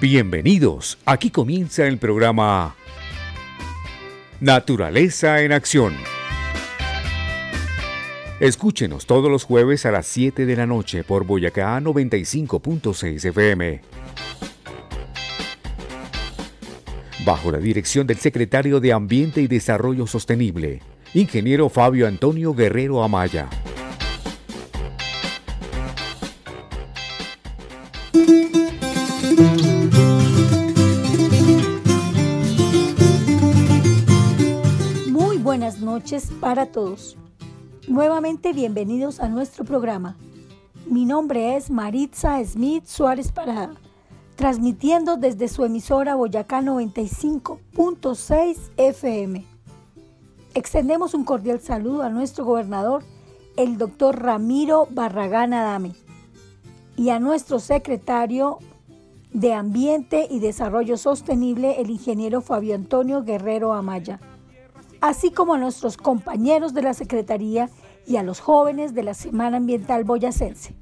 Bienvenidos, aquí comienza el programa Naturaleza en Acción. Escúchenos todos los jueves a las 7 de la noche por Boyacá 95.6 FM. Bajo la dirección del secretario de Ambiente y Desarrollo Sostenible, ingeniero Fabio Antonio Guerrero Amaya. Para todos. Nuevamente bienvenidos a nuestro programa. Mi nombre es Maritza Smith Suárez Parada, transmitiendo desde su emisora Boyacá 95.6 FM. Extendemos un cordial saludo a nuestro gobernador, el doctor Ramiro Barragán Adame, y a nuestro secretario de Ambiente y Desarrollo Sostenible, el ingeniero Fabio Antonio Guerrero Amaya, así como a nuestros compañeros de la Secretaría y a los jóvenes de la Semana Ambiental Boyacense.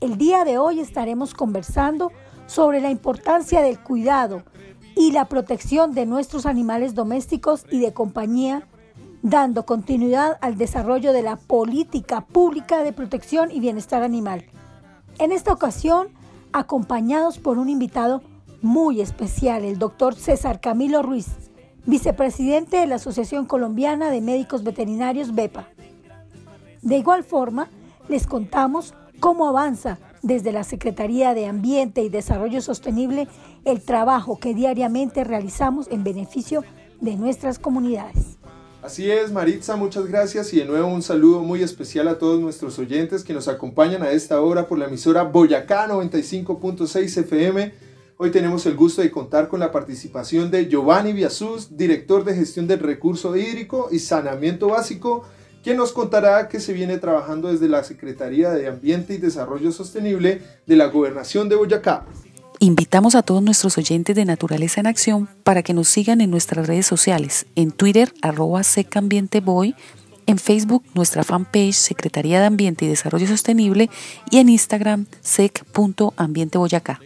El día de hoy estaremos conversando sobre la importancia del cuidado y la protección de nuestros animales domésticos y de compañía, dando continuidad al desarrollo de la política pública de protección y bienestar animal. En esta ocasión, acompañados por un invitado muy especial, el doctor César Camilo Ruiz, vicepresidente de la Asociación Colombiana de Médicos Veterinarios BEPA. De igual forma, les contamos cómo avanza desde la Secretaría de Ambiente y Desarrollo Sostenible el trabajo que diariamente realizamos en beneficio de nuestras comunidades. Así es, Maritza, muchas gracias y de nuevo un saludo muy especial a todos nuestros oyentes que nos acompañan a esta hora por la emisora Boyacá 95.6 FM. Hoy tenemos el gusto de contar con la participación de Giovanni Biasús, director de gestión del recurso hídrico y saneamiento básico, quien nos contará que se viene trabajando desde la Secretaría de Ambiente y Desarrollo Sostenible de la Gobernación de Boyacá. Invitamos a todos nuestros oyentes de Naturaleza en Acción para que nos sigan en nuestras redes sociales, en Twitter arroba secambienteboy, en Facebook nuestra fanpage Secretaría de Ambiente y Desarrollo Sostenible y en Instagram sec.ambienteboyacá.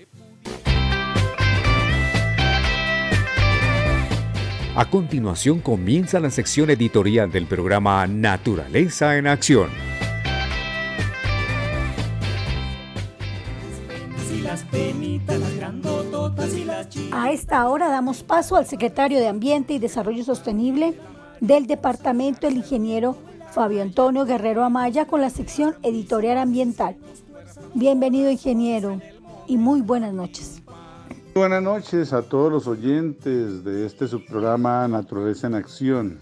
A continuación comienza la sección editorial del programa Naturaleza en Acción. A esta hora damos paso al secretario de Ambiente y Desarrollo Sostenible del departamento, el ingeniero Fabio Antonio Guerrero Amaya, con la sección editorial ambiental. Bienvenido, ingeniero, y muy buenas noches. Buenas noches a todos los oyentes de este subprograma Naturaleza en Acción.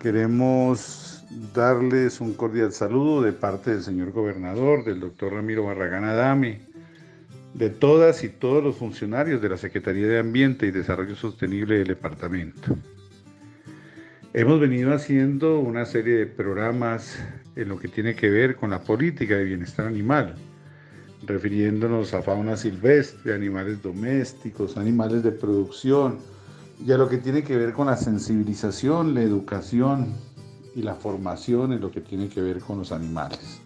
Queremos darles un cordial saludo de parte del señor gobernador, del doctor Ramiro Barragán Adame, de todas y todos los funcionarios de la Secretaría de Ambiente y Desarrollo Sostenible del departamento. Hemos venido haciendo una serie de programas en lo que tiene que ver con la política de bienestar animal, refiriéndonos a fauna silvestre, animales domésticos, animales de producción, y a lo que tiene que ver con la sensibilización, la educación y la formación en lo que tiene que ver con los animales.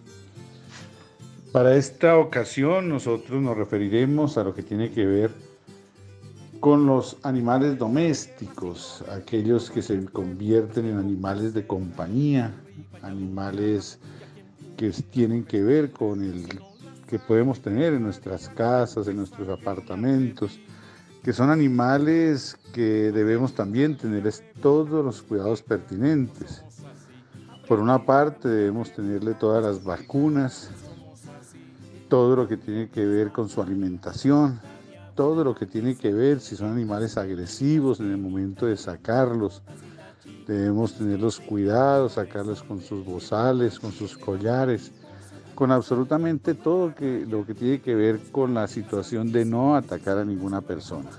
Para esta ocasión nosotros nos referiremos a lo que tiene que ver con los animales domésticos, aquellos que se convierten en animales de compañía, animales que tienen que ver con el que podemos tener en nuestras casas, en nuestros apartamentos, que son animales que debemos también tenerles todos los cuidados pertinentes. Por una parte debemos tenerle todas las vacunas, todo lo que tiene que ver con su alimentación, todo lo que tiene que ver si son animales agresivos en el momento de sacarlos. Debemos tener los cuidados, sacarlos con sus bozales, con sus collares, con absolutamente todo que, lo que tiene que ver con la situación de no atacar a ninguna persona.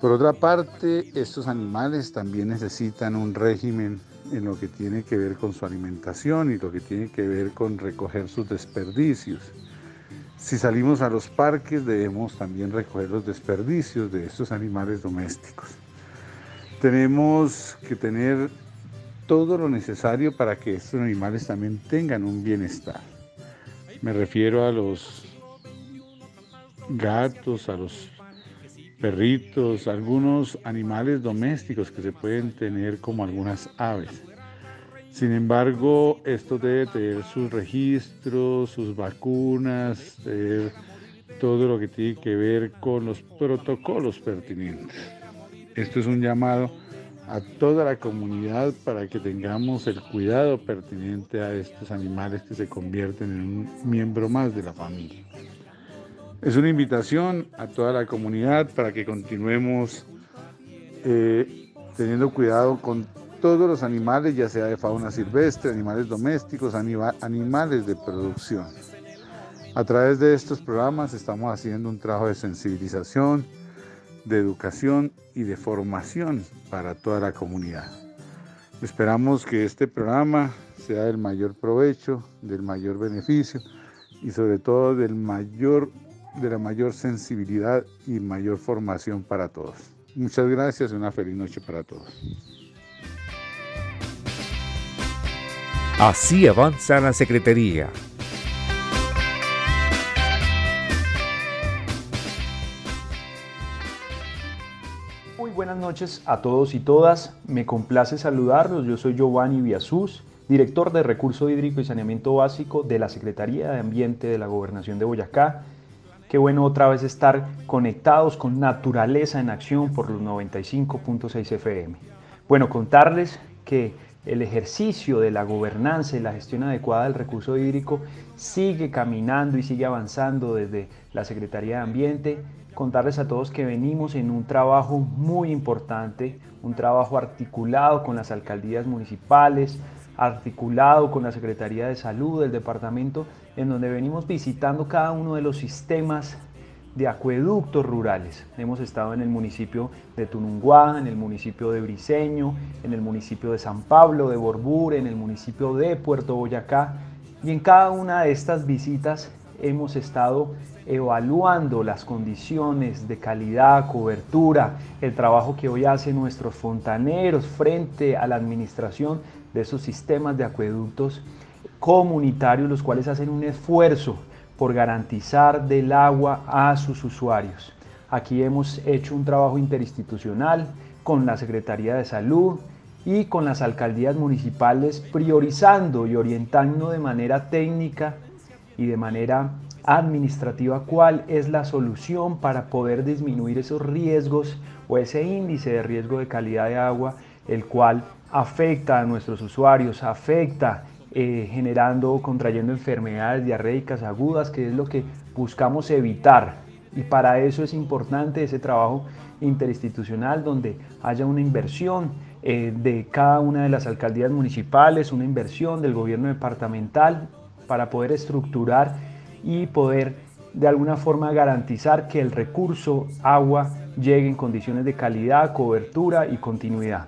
Por otra parte, estos animales también necesitan un régimen en lo que tiene que ver con su alimentación y lo que tiene que ver con recoger sus desperdicios. Si salimos a los parques debemos también recoger los desperdicios de estos animales domésticos. Tenemos que tener todo lo necesario para que estos animales también tengan un bienestar. Me refiero a los gatos, a los perritos, algunos animales domésticos que se pueden tener como algunas aves. Sin embargo, esto debe tener sus registros, sus vacunas, todo lo que tiene que ver con los protocolos pertinentes. Esto es un llamado a toda la comunidad para que tengamos el cuidado pertinente a estos animales que se convierten en un miembro más de la familia. Es una invitación a toda la comunidad para que continuemos eh, teniendo cuidado con todos los animales, ya sea de fauna silvestre, animales domésticos, animales de producción. A través de estos programas estamos haciendo un trabajo de sensibilización, de educación y de formación para toda la comunidad. Esperamos que este programa sea del mayor provecho, del mayor beneficio y sobre todo del mayor, de la mayor sensibilidad y mayor formación para todos. Muchas gracias y una feliz noche para todos. Así avanza la Secretaría noches a todos y todas. Me complace saludarlos. Yo soy Giovanni Viasús, director de Recurso Hídrico y Saneamiento Básico de la Secretaría de Ambiente de la Gobernación de Boyacá. Qué bueno otra vez estar conectados con Naturaleza en Acción por los 95.6 FM. Bueno, contarles que el ejercicio de la gobernanza y la gestión adecuada del recurso hídrico sigue caminando y sigue avanzando desde la Secretaría de Ambiente. Contarles a todos que venimos en un trabajo muy importante, un trabajo articulado con las alcaldías municipales, articulado con la Secretaría de Salud del departamento, en donde venimos visitando cada uno de los sistemas de acueductos rurales. Hemos estado en el municipio de Tununguá, en el municipio de Briseño, en el municipio de San Pablo, de Borbur, en el municipio de Puerto Boyacá, y en cada una de estas visitas hemos estado evaluando las condiciones de calidad, cobertura, el trabajo que hoy hacen nuestros fontaneros frente a la administración de esos sistemas de acueductos comunitarios, los cuales hacen un esfuerzo por garantizar del agua a sus usuarios. Aquí hemos hecho un trabajo interinstitucional con la Secretaría de Salud y con las alcaldías municipales priorizando y orientando de manera técnica y de manera administrativa cuál es la solución para poder disminuir esos riesgos o ese índice de riesgo de calidad de agua, el cual afecta a nuestros usuarios, afecta eh, generando o contrayendo enfermedades diarreicas agudas, que es lo que buscamos evitar. Y para eso es importante ese trabajo interinstitucional donde haya una inversión eh, de cada una de las alcaldías municipales, una inversión del gobierno departamental para poder estructurar y poder de alguna forma garantizar que el recurso agua llegue en condiciones de calidad, cobertura y continuidad.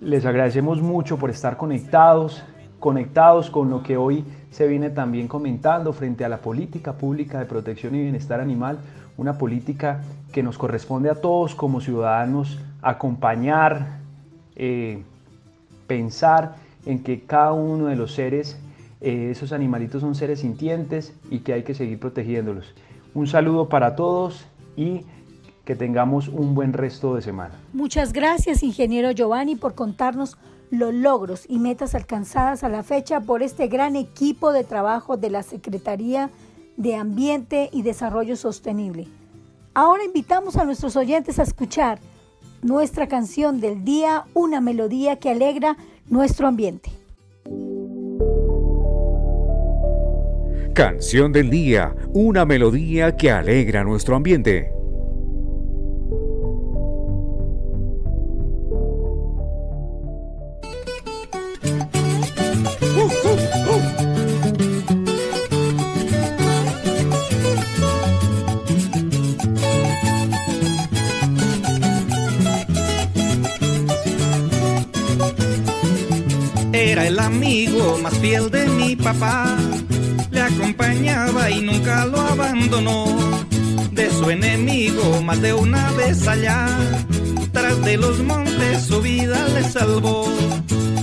Les agradecemos mucho por estar conectados, conectados con lo que hoy se viene también comentando frente a la política pública de protección y bienestar animal, una política que nos corresponde a todos como ciudadanos acompañar, eh, pensar en que cada uno de los seres eh, esos animalitos son seres sintientes y que hay que seguir protegiéndolos. Un saludo para todos y que tengamos un buen resto de semana. Muchas gracias, ingeniero Giovanni, por contarnos los logros y metas alcanzadas a la fecha por este gran equipo de trabajo de la Secretaría de Ambiente y Desarrollo Sostenible. Ahora invitamos a nuestros oyentes a escuchar nuestra canción del día, una melodía que alegra nuestro ambiente. Canción del día, una melodía que alegra nuestro ambiente. Amigo más fiel de mi papá le acompañaba y nunca lo abandonó. De su enemigo más de una vez allá, tras de los montes su vida le salvó.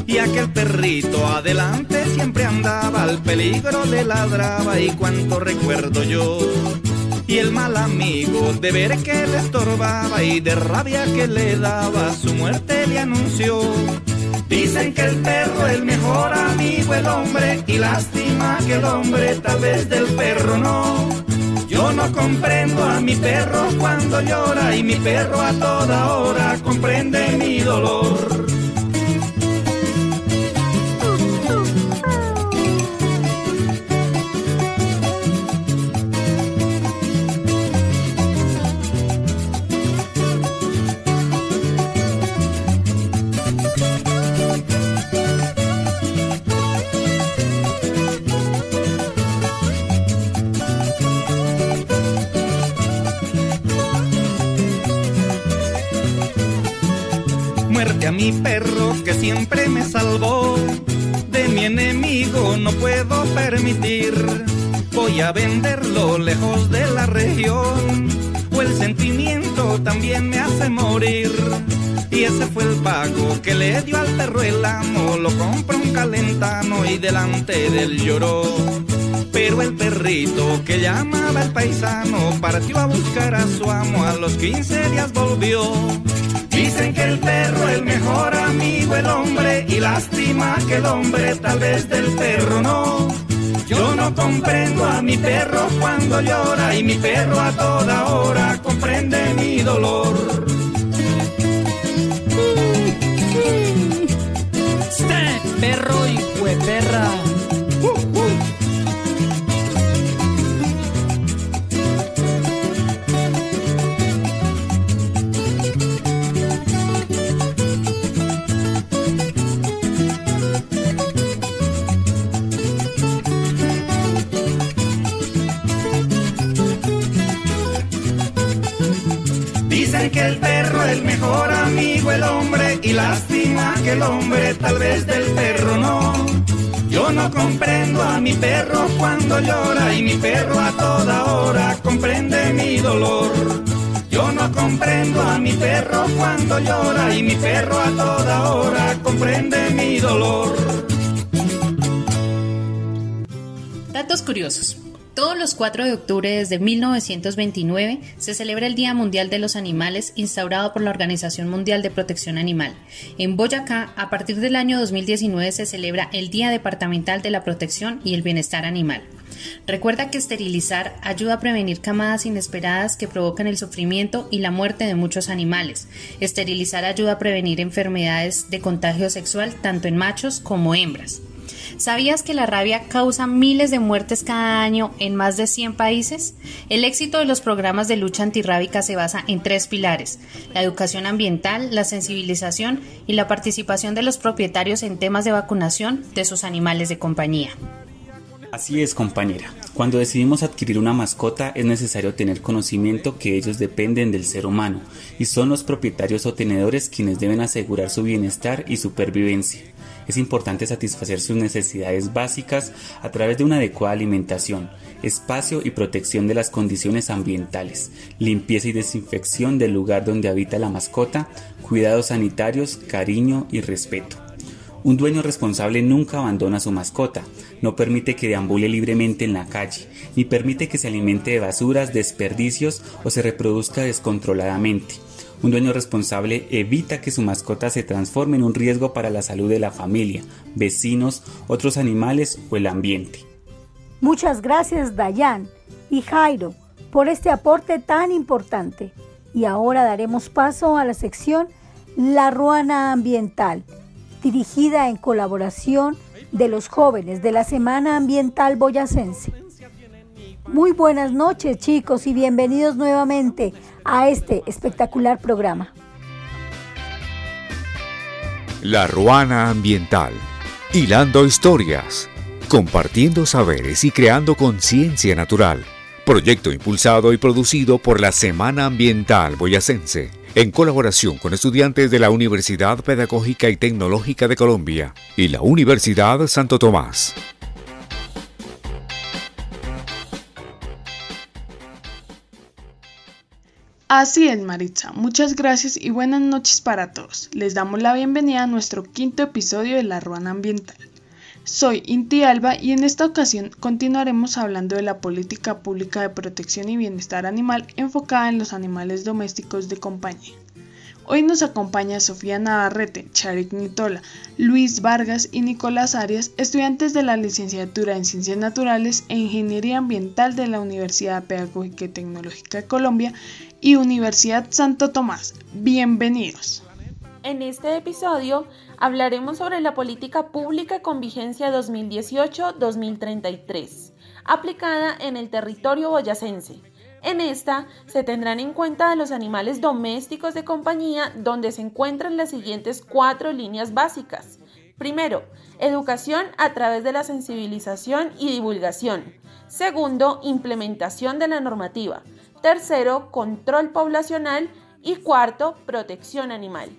Y aquel perrito adelante siempre andaba, al peligro le ladraba y cuánto recuerdo yo y el mal amigo de ver que le estorbaba y de rabia que le daba su muerte le anunció. Dicen que el perro es el mejor amigo el hombre y lástima que el hombre tal vez del perro no. Yo no comprendo a mi perro cuando llora y mi perro a toda hora comprende mi dolor. Perro que siempre me salvó. De mi enemigo no puedo permitir. Voy a venderlo lejos de la región. O el sentimiento también me hace morir. Y ese fue el pago que le dio al perro el amo. Lo compró un calentano y delante del lloró. Pero el perrito que llamaba el paisano partió a buscar a su amo. A los 15 días volvió Dicen que el perro es el mejor amigo, el hombre, y lástima que el hombre tal vez del perro no. Yo no comprendo a mi perro cuando llora y mi perro a toda hora comprende mi dolor. Perro y perra. Mejor amigo, el hombre, y lástima que el hombre tal vez del perro no. Yo no comprendo a mi perro cuando llora y mi perro a toda hora comprende mi dolor. Yo no comprendo a mi perro cuando llora y mi perro a toda hora comprende mi dolor. Datos curiosos. Todos los 4 de octubre desde 1929 se celebra el Día Mundial de los Animales instaurado por la Organización Mundial de Protección Animal. En Boyacá, a partir del año 2019 se celebra el Día Departamental de la Protección y el Bienestar Animal. Recuerda que esterilizar ayuda a prevenir camadas inesperadas que provocan el sufrimiento y la muerte de muchos animales. Esterilizar ayuda a prevenir enfermedades de contagio sexual tanto en machos como hembras. ¿Sabías que la rabia causa miles de muertes cada año en más de 100 países? El éxito de los programas de lucha antirrábica se basa en tres pilares, la educación ambiental, la sensibilización y la participación de los propietarios en temas de vacunación de sus animales de compañía. Así es, compañera. Cuando decidimos adquirir una mascota es necesario tener conocimiento que ellos dependen del ser humano y son los propietarios o tenedores quienes deben asegurar su bienestar y supervivencia es importante satisfacer sus necesidades básicas a través de una adecuada alimentación, espacio y protección de las condiciones ambientales, limpieza y desinfección del lugar donde habita la mascota, cuidados sanitarios, cariño y respeto. Un dueño responsable nunca abandona a su mascota, no permite que deambule libremente en la calle, ni permite que se alimente de basuras, desperdicios o se reproduzca descontroladamente un dueño responsable evita que su mascota se transforme en un riesgo para la salud de la familia, vecinos, otros animales o el ambiente. Muchas gracias Dayan y Jairo por este aporte tan importante. Y ahora daremos paso a la sección La Ruana Ambiental, dirigida en colaboración de los jóvenes de la Semana Ambiental Boyacense. Muy buenas noches chicos y bienvenidos nuevamente a este espectacular programa. La Ruana Ambiental. Hilando historias, compartiendo saberes y creando conciencia natural. Proyecto impulsado y producido por la Semana Ambiental Boyacense, en colaboración con estudiantes de la Universidad Pedagógica y Tecnológica de Colombia y la Universidad Santo Tomás. Así es, Maritza. Muchas gracias y buenas noches para todos. Les damos la bienvenida a nuestro quinto episodio de La Ruana Ambiental. Soy Inti Alba y en esta ocasión continuaremos hablando de la política pública de protección y bienestar animal enfocada en los animales domésticos de compañía. Hoy nos acompaña Sofía Navarrete, Charik Nitola, Luis Vargas y Nicolás Arias, estudiantes de la licenciatura en Ciencias Naturales e Ingeniería Ambiental de la Universidad Pedagógica y Tecnológica de Colombia y Universidad Santo Tomás. Bienvenidos. En este episodio hablaremos sobre la política pública con vigencia 2018-2033, aplicada en el territorio boyacense en esta se tendrán en cuenta los animales domésticos de compañía donde se encuentran las siguientes cuatro líneas básicas. Primero, educación a través de la sensibilización y divulgación. Segundo, implementación de la normativa. Tercero, control poblacional. Y cuarto, protección animal.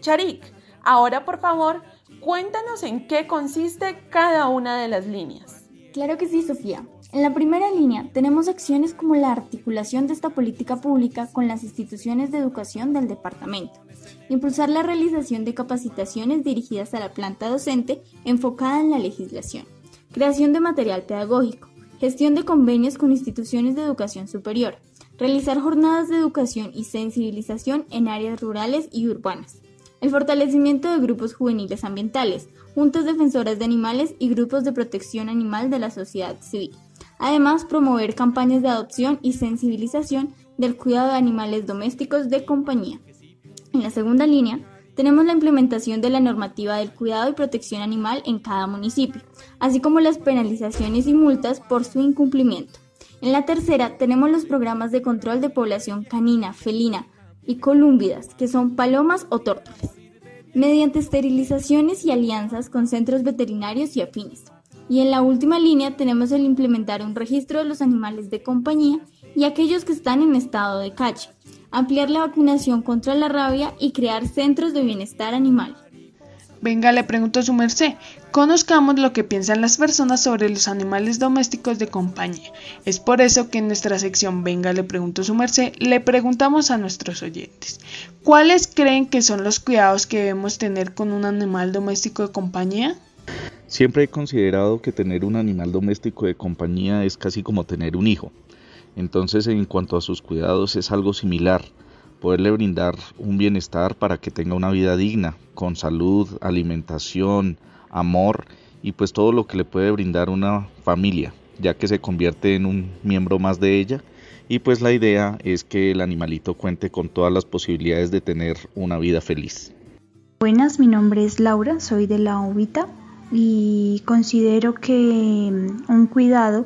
Charik, ahora por favor, cuéntanos en qué consiste cada una de las líneas. Claro que sí, Sofía. En la primera línea tenemos acciones como la articulación de esta política pública con las instituciones de educación del departamento, impulsar la realización de capacitaciones dirigidas a la planta docente enfocada en la legislación, creación de material pedagógico, gestión de convenios con instituciones de educación superior, realizar jornadas de educación y sensibilización en áreas rurales y urbanas, el fortalecimiento de grupos juveniles ambientales, juntas defensoras de animales y grupos de protección animal de la sociedad civil Además, promover campañas de adopción y sensibilización del cuidado de animales domésticos de compañía. En la segunda línea, tenemos la implementación de la normativa del cuidado y protección animal en cada municipio, así como las penalizaciones y multas por su incumplimiento. En la tercera, tenemos los programas de control de población canina, felina y colúmbidas, que son palomas o tórtolas, mediante esterilizaciones y alianzas con centros veterinarios y afines. Y en la última línea tenemos el implementar un registro de los animales de compañía y aquellos que están en estado de calle, ampliar la vacunación contra la rabia y crear centros de bienestar animal. Venga, le pregunto a su merced, conozcamos lo que piensan las personas sobre los animales domésticos de compañía. Es por eso que en nuestra sección Venga, le pregunto a su merced, le preguntamos a nuestros oyentes, ¿cuáles creen que son los cuidados que debemos tener con un animal doméstico de compañía? Siempre he considerado que tener un animal doméstico de compañía es casi como tener un hijo. Entonces en cuanto a sus cuidados es algo similar. Poderle brindar un bienestar para que tenga una vida digna, con salud, alimentación, amor y pues todo lo que le puede brindar una familia, ya que se convierte en un miembro más de ella. Y pues la idea es que el animalito cuente con todas las posibilidades de tener una vida feliz. Buenas, mi nombre es Laura, soy de la Ovita y considero que mm, un cuidado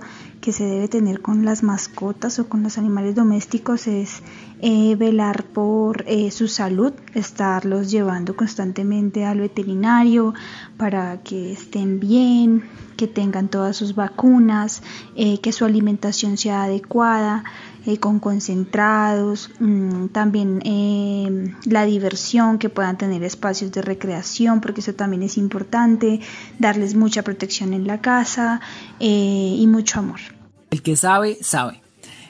que se debe tener con las mascotas o con los animales domésticos es eh, velar por eh, su salud, estarlos llevando constantemente al veterinario para que estén bien, que tengan todas sus vacunas, eh, que su alimentación sea adecuada, con concentrados, mm, también la diversión, que puedan tener espacios de recreación, porque eso también es importante, darles mucha protección en la casa y mucho amor. El que sabe, sabe.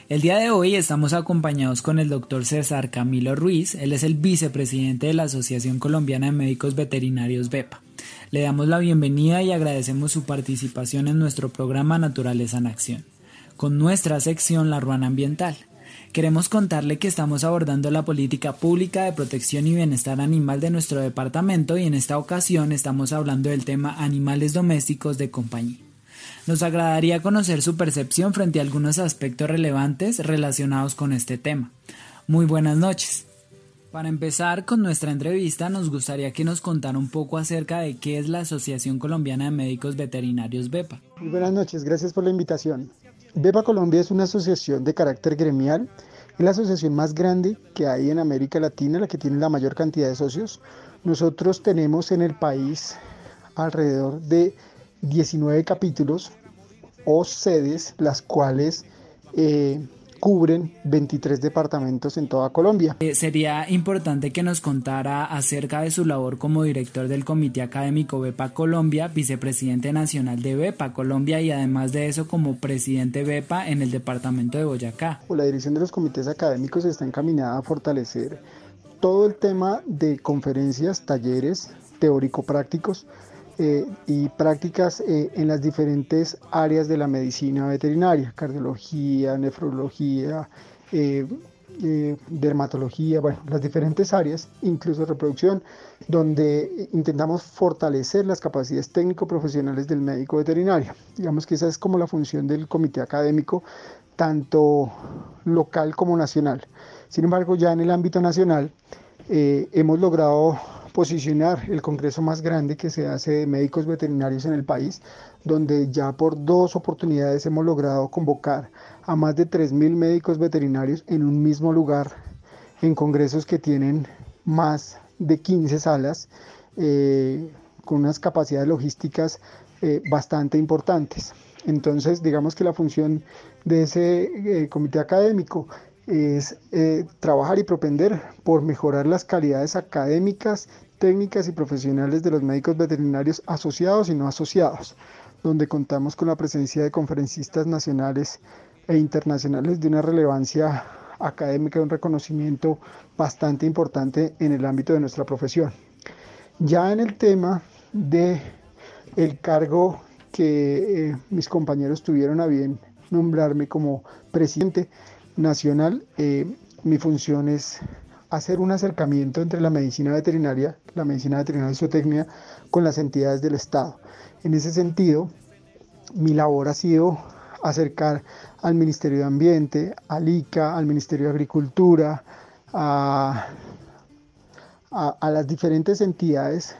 El día de hoy estamos acompañados con el doctor César Camilo Ruiz, él es el vicepresidente de la Asociación Colombiana de Médicos Veterinarios BEPA. Le damos la bienvenida y agradecemos su participación en nuestro programa Naturaleza en Acción, con nuestra sección La Ruana Ambiental. Queremos contarle que estamos abordando la política pública de protección y bienestar animal de nuestro departamento y en esta ocasión estamos hablando del tema animales domésticos de compañía. Nos agradaría conocer su percepción frente a algunos aspectos relevantes relacionados con este tema. Muy buenas noches. Para empezar con nuestra entrevista, nos gustaría que nos contara un poco acerca de qué es la Asociación Colombiana de Médicos Veterinarios BEPA. Muy buenas noches, gracias por la invitación. BEPA Colombia es una asociación de carácter gremial, es la asociación más grande que hay en América Latina, la que tiene la mayor cantidad de socios. Nosotros tenemos en el país alrededor de 19 capítulos o sedes, las cuales eh, cubren 23 departamentos en toda Colombia. Eh, sería importante que nos contara acerca de su labor como director del Comité Académico BEPA Colombia, vicepresidente nacional de BEPA Colombia y además de eso como presidente BEPA en el departamento de Boyacá. La dirección de los comités académicos está encaminada a fortalecer todo el tema de conferencias, talleres teórico-prácticos eh, y prácticas eh, en las diferentes áreas de la medicina veterinaria, cardiología, nefrología, eh, dermatología, bueno, las diferentes áreas, incluso reproducción, donde intentamos fortalecer las capacidades técnico-profesionales del médico veterinario. Digamos que esa es como la función del comité académico, tanto local como nacional. Sin embargo, ya en el ámbito nacional hemos logrado posicionar el congreso más grande que se hace de médicos veterinarios en el país, donde ya por dos oportunidades hemos logrado convocar a más de 3.000 médicos veterinarios en un mismo lugar, en congresos que tienen más de 15 salas, eh, con unas capacidades logísticas eh, bastante importantes. Entonces, digamos que la función de ese eh, comité académico es trabajar y propender por mejorar las calidades académicas técnicas y profesionales de los médicos veterinarios asociados y no asociados, donde contamos con la presencia de conferencistas nacionales e internacionales de una relevancia académica y un reconocimiento bastante importante en el ámbito de nuestra profesión. Ya en el tema de el cargo que eh, mis compañeros tuvieron a bien nombrarme como presidente nacional, eh, mi función es hacer un acercamiento entre la medicina veterinaria, la medicina veterinaria y zootecnia con las entidades del Estado. En ese sentido, mi labor ha sido acercar al Ministerio de Ambiente, al ICA, al Ministerio de Agricultura, a, las diferentes entidades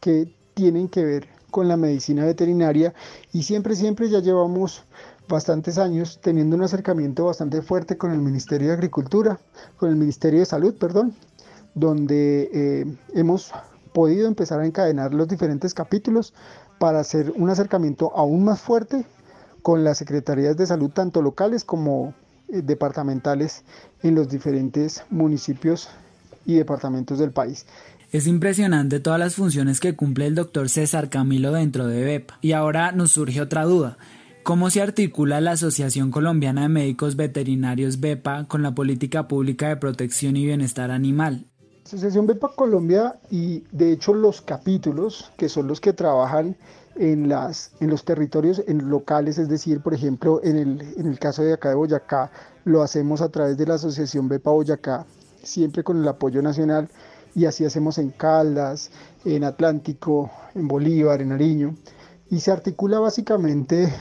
que tienen que ver con la medicina veterinaria y siempre, siempre ya llevamos bastantes años teniendo un acercamiento bastante fuerte con el Ministerio de Agricultura, con el Ministerio de Salud, perdón, donde eh, hemos podido empezar a encadenar los diferentes capítulos para hacer un acercamiento aún más fuerte con las secretarías de salud, tanto locales como eh, departamentales, en los diferentes municipios y departamentos del país. Es impresionante todas las funciones que cumple el doctor César Camilo dentro de BEPA. Y ahora nos surge otra duda. ¿Cómo se articula la Asociación Colombiana de Médicos Veterinarios BEPA con la política pública de protección y bienestar animal? Asociación BEPA Colombia y de hecho los capítulos, que son los que trabajan en, las, en los territorios en locales, es decir, por ejemplo, en el, en el caso de acá de Boyacá, lo hacemos a través de la Asociación BEPA Boyacá, siempre con el apoyo nacional, y así hacemos en Caldas, en Atlántico, en Bolívar, en Nariño, y se articula básicamente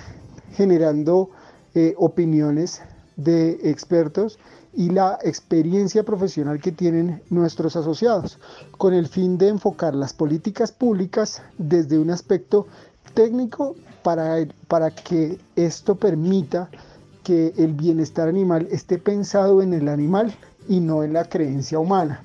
generando eh, opiniones de expertos y la experiencia profesional que tienen nuestros asociados, con el fin de enfocar las políticas públicas desde un aspecto técnico para, para que esto permita que el bienestar animal esté pensado en el animal y no en la creencia humana.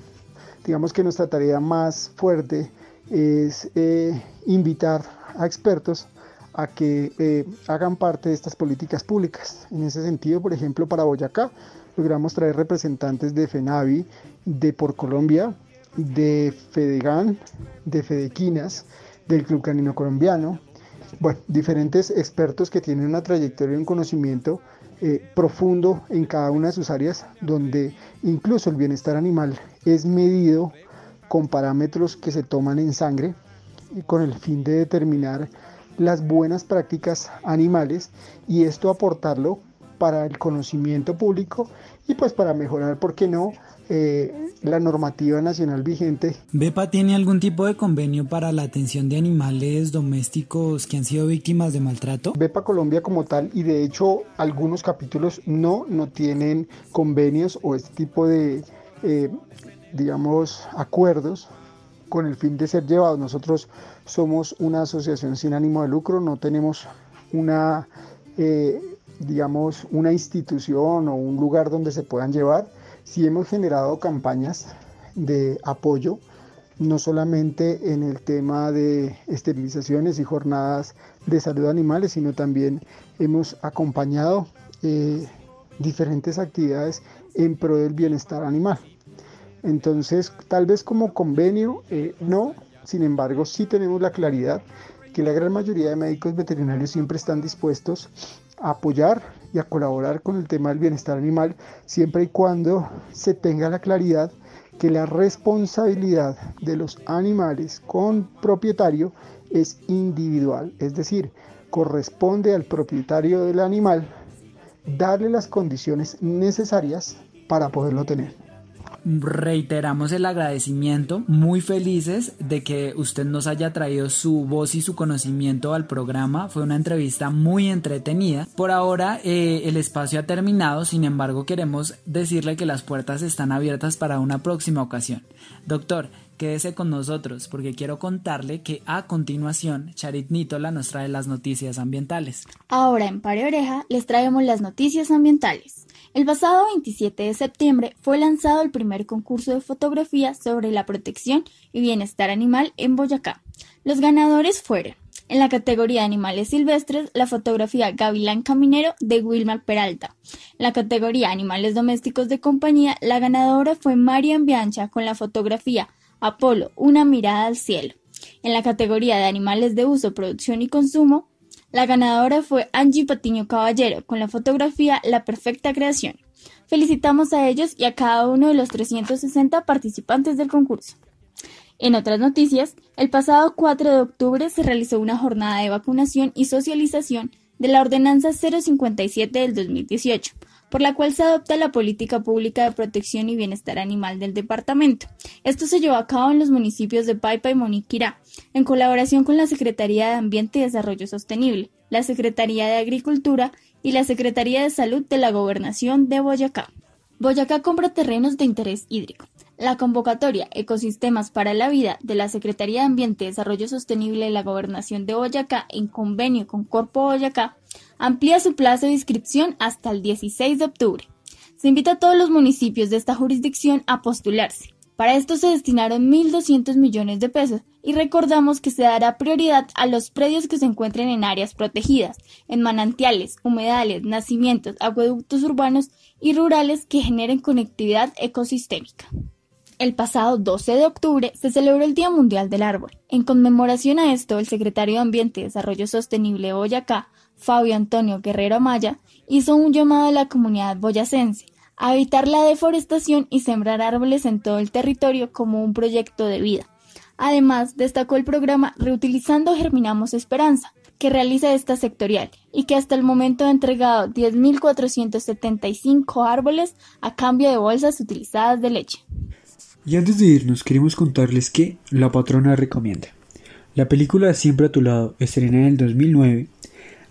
Digamos que nuestra tarea más fuerte es eh, invitar a expertos a que eh, hagan parte de estas políticas públicas. En ese sentido, por ejemplo, para Boyacá, logramos traer representantes de FENAVI, de Por Colombia, de FEDEGAN, de FEDEQUINAS, del Club Canino Colombiano, bueno, diferentes expertos que tienen una trayectoria y un conocimiento eh, profundo en cada una de sus áreas, donde incluso el bienestar animal es medido con parámetros que se toman en sangre y con el fin de determinar las buenas prácticas animales y esto aportarlo para el conocimiento público y pues para mejorar, ¿por qué no?, eh, la normativa nacional vigente. ¿BEPA tiene algún tipo de convenio para la atención de animales domésticos que han sido víctimas de maltrato? BEPA Colombia como tal y de hecho algunos capítulos no, no tienen convenios o este tipo de, eh, digamos, acuerdos con el fin de ser llevados. Nosotros somos una asociación sin ánimo de lucro, no tenemos una, eh, digamos, una institución o un lugar donde se puedan llevar. Sí hemos generado campañas de apoyo, no solamente en el tema de esterilizaciones y jornadas de salud animales, sino también hemos acompañado eh, diferentes actividades en pro del bienestar animal. Entonces, tal vez como convenio, eh, no, sin embargo, sí tenemos la claridad que la gran mayoría de médicos veterinarios siempre están dispuestos a apoyar y a colaborar con el tema del bienestar animal, siempre y cuando se tenga la claridad que la responsabilidad de los animales con propietario es individual, es decir, corresponde al propietario del animal darle las condiciones necesarias para poderlo tener reiteramos el agradecimiento, muy felices de que usted nos haya traído su voz y su conocimiento al programa. Fue una entrevista muy entretenida. Por ahora eh, el espacio ha terminado, sin embargo queremos decirle que las puertas están abiertas para una próxima ocasión. Doctor, quédese con nosotros porque quiero contarle que a continuación Charit Nítola nos trae las noticias ambientales. Ahora en Pare Oreja les traemos las noticias ambientales. El pasado 27 de septiembre fue lanzado el primer concurso de fotografía sobre la protección y bienestar animal en Boyacá. Los ganadores fueron, en la categoría de animales silvestres, la fotografía Gavilán Caminero de Wilmar Peralta. En la categoría animales domésticos de compañía, la ganadora fue Marian Biancha con la fotografía Apolo, una mirada al cielo. En la categoría de animales de uso, producción y consumo, la ganadora fue Angie Patiño Caballero con la fotografía La Perfecta Creación. Felicitamos a ellos y a cada uno de los 360 participantes del concurso. En otras noticias, el pasado 4 de octubre se realizó una jornada de vacunación y socialización de la Ordenanza 057 del 2018 por la cual se adopta la política pública de protección y bienestar animal del departamento. Esto se llevó a cabo en los municipios de Paipa y Moniquirá, en colaboración con la Secretaría de Ambiente y Desarrollo Sostenible, la Secretaría de Agricultura y la Secretaría de Salud de la Gobernación de Boyacá. Boyacá compra terrenos de interés hídrico. La convocatoria Ecosistemas para la Vida de la Secretaría de Ambiente y Desarrollo Sostenible de la Gobernación de Boyacá en convenio con Corpo Boyacá amplía su plazo de inscripción hasta el 16 de octubre. Se invita a todos los municipios de esta jurisdicción a postularse. Para esto se destinaron 1.200 millones de pesos y recordamos que se dará prioridad a los predios que se encuentren en áreas protegidas, en manantiales, humedales, nacimientos, acueductos urbanos y rurales que generen conectividad ecosistémica. El pasado 12 de octubre se celebró el Día Mundial del Árbol. En conmemoración a esto, el secretario de Ambiente y Desarrollo Sostenible de Boyacá Fabio Antonio Guerrero Maya, hizo un llamado a la comunidad boyacense a evitar la deforestación y sembrar árboles en todo el territorio como un proyecto de vida. Además, destacó el programa Reutilizando Germinamos Esperanza, que realiza esta sectorial y que hasta el momento ha entregado 10.475 árboles a cambio de bolsas utilizadas de leche. Y antes de irnos, queremos contarles que La Patrona recomienda. La película Siempre a tu lado, estrenada en el 2009,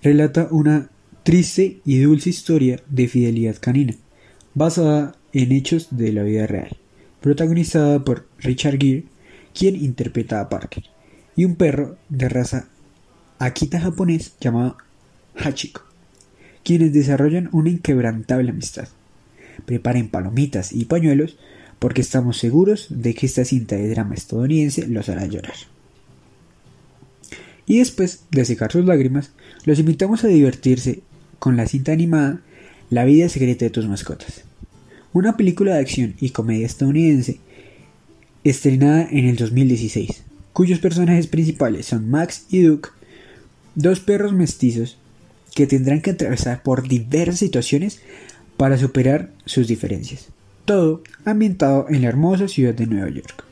relata una triste y dulce historia de fidelidad canina, basada en hechos de la vida real, protagonizada por Richard Gere, quien interpreta a Parker, y un perro de raza Akita japonés llamado Hachiko, quienes desarrollan una inquebrantable amistad. Preparen palomitas y pañuelos porque estamos seguros de que esta cinta de drama estadounidense los hará llorar. Y después de secar sus lágrimas, los invitamos a divertirse con la cinta animada La vida secreta de tus mascotas, una película de acción y comedia estadounidense estrenada en el 2016, cuyos personajes principales son Max y Duke, dos perros mestizos que tendrán que atravesar por diversas situaciones para superar sus diferencias. Todo ambientado en la hermosa ciudad de Nueva York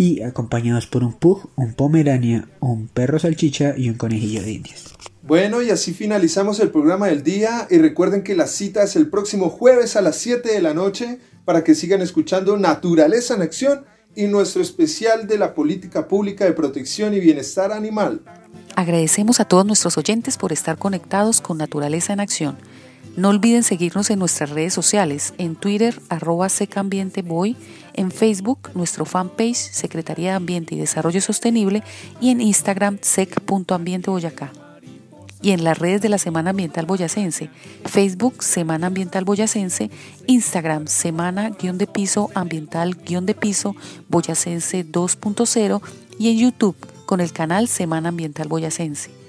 y acompañados por un pug, un pomerania, un perro salchicha y un conejillo de indias. Bueno, y así finalizamos el programa del día y recuerden que la cita es el próximo jueves a las 7 de la noche para que sigan escuchando Naturaleza en Acción y nuestro especial de la política pública de protección y bienestar animal. Agradecemos a todos nuestros oyentes por estar conectados con Naturaleza en Acción. No olviden seguirnos en nuestras redes sociales, en Twitter, arroba secambienteboy, en Facebook, nuestro fanpage Secretaría de Ambiente y Desarrollo Sostenible y en Instagram sec.ambienteboyacá. Y en las redes de la Semana Ambiental Boyacense, Facebook Semana Ambiental Boyacense, Instagram Semana guion de piso ambiental guion de piso Boyacense 2.0 y en YouTube con el canal Semana Ambiental Boyacense.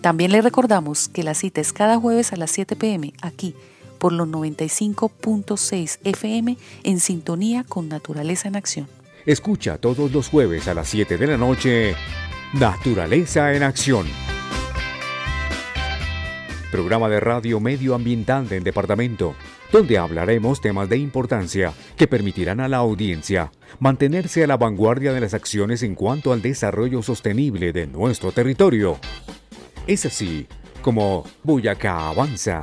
También le recordamos que la cita es cada jueves a las 7 pm aquí por los 95.6 FM en sintonía con Naturaleza en Acción. Escucha todos los jueves a las 7 de la noche Naturaleza en Acción. Programa de radio medioambiental del departamento donde hablaremos temas de importancia que permitirán a la audiencia mantenerse a la vanguardia de las acciones en cuanto al desarrollo sostenible de nuestro territorio. Es así como Boyacá avanza